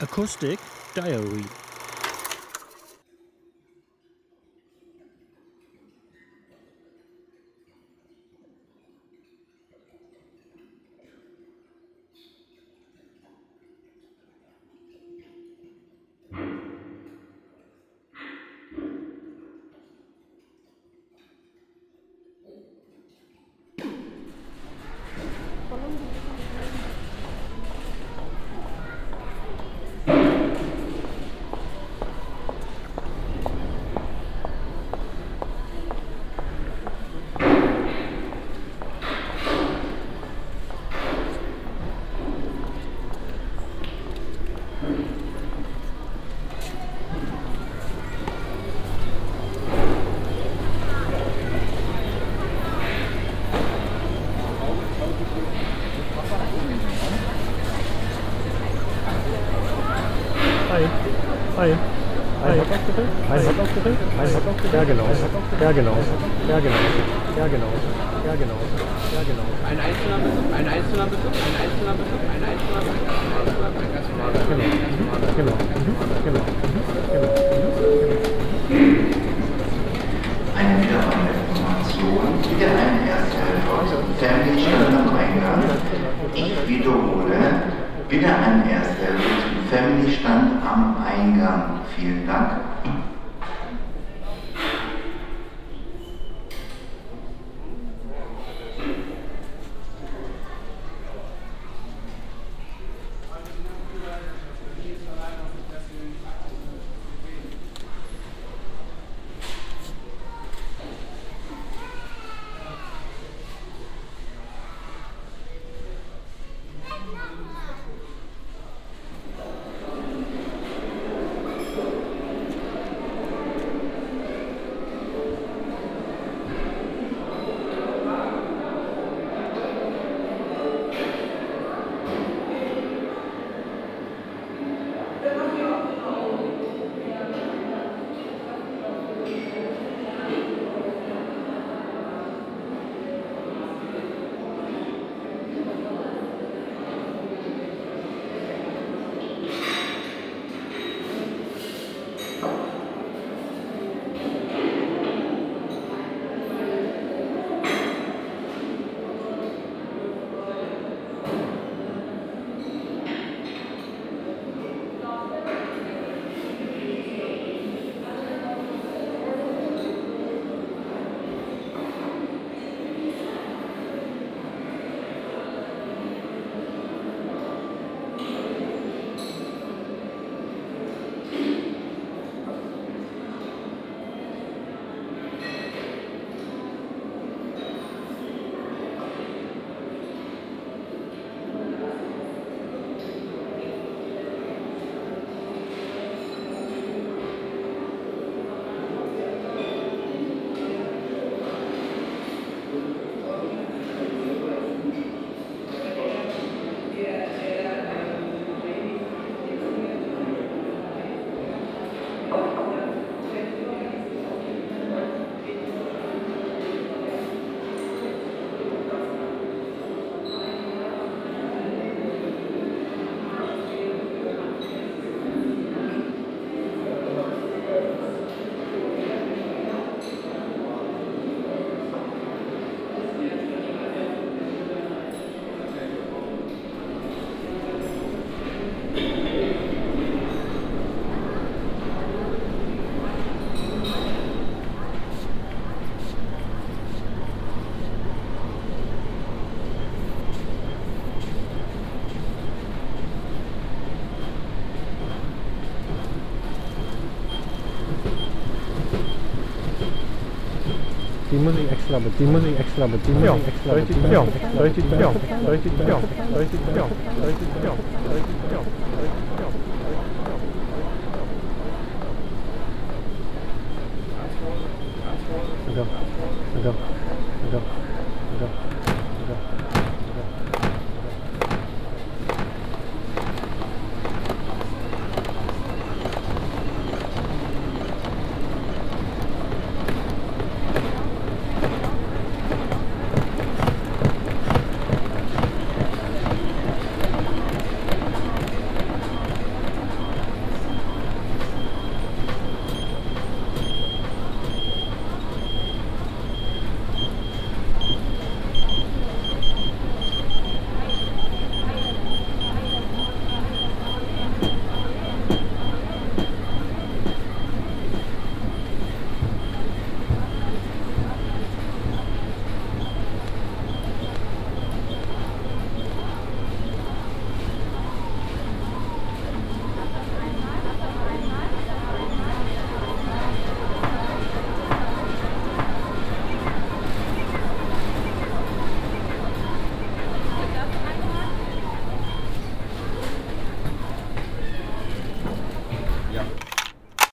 Acoustic Diary Hi. Hi. Ein Hotdog bitte? Ein Hotdog bitte? Ein Hotdog bitte? Ja, genau. Ja, genau. Ja, genau. Ja, genau. Ja, genau. Ja, genau. Ein einzelner Besuch, ein einzelner Besuch, ein einzelner Besuch, ein einzelner Besuch, ein einzelner Besuch, ein ganz normaler Eingang. Vielen Dank. Die muss ich extra bezahlen. Die muss ich extra bezahlen. Die muss ich extra richtig, ja, richtig, ja, richtig, ja, richtig, ja, Ja, ja, ja, ja, ja, ja.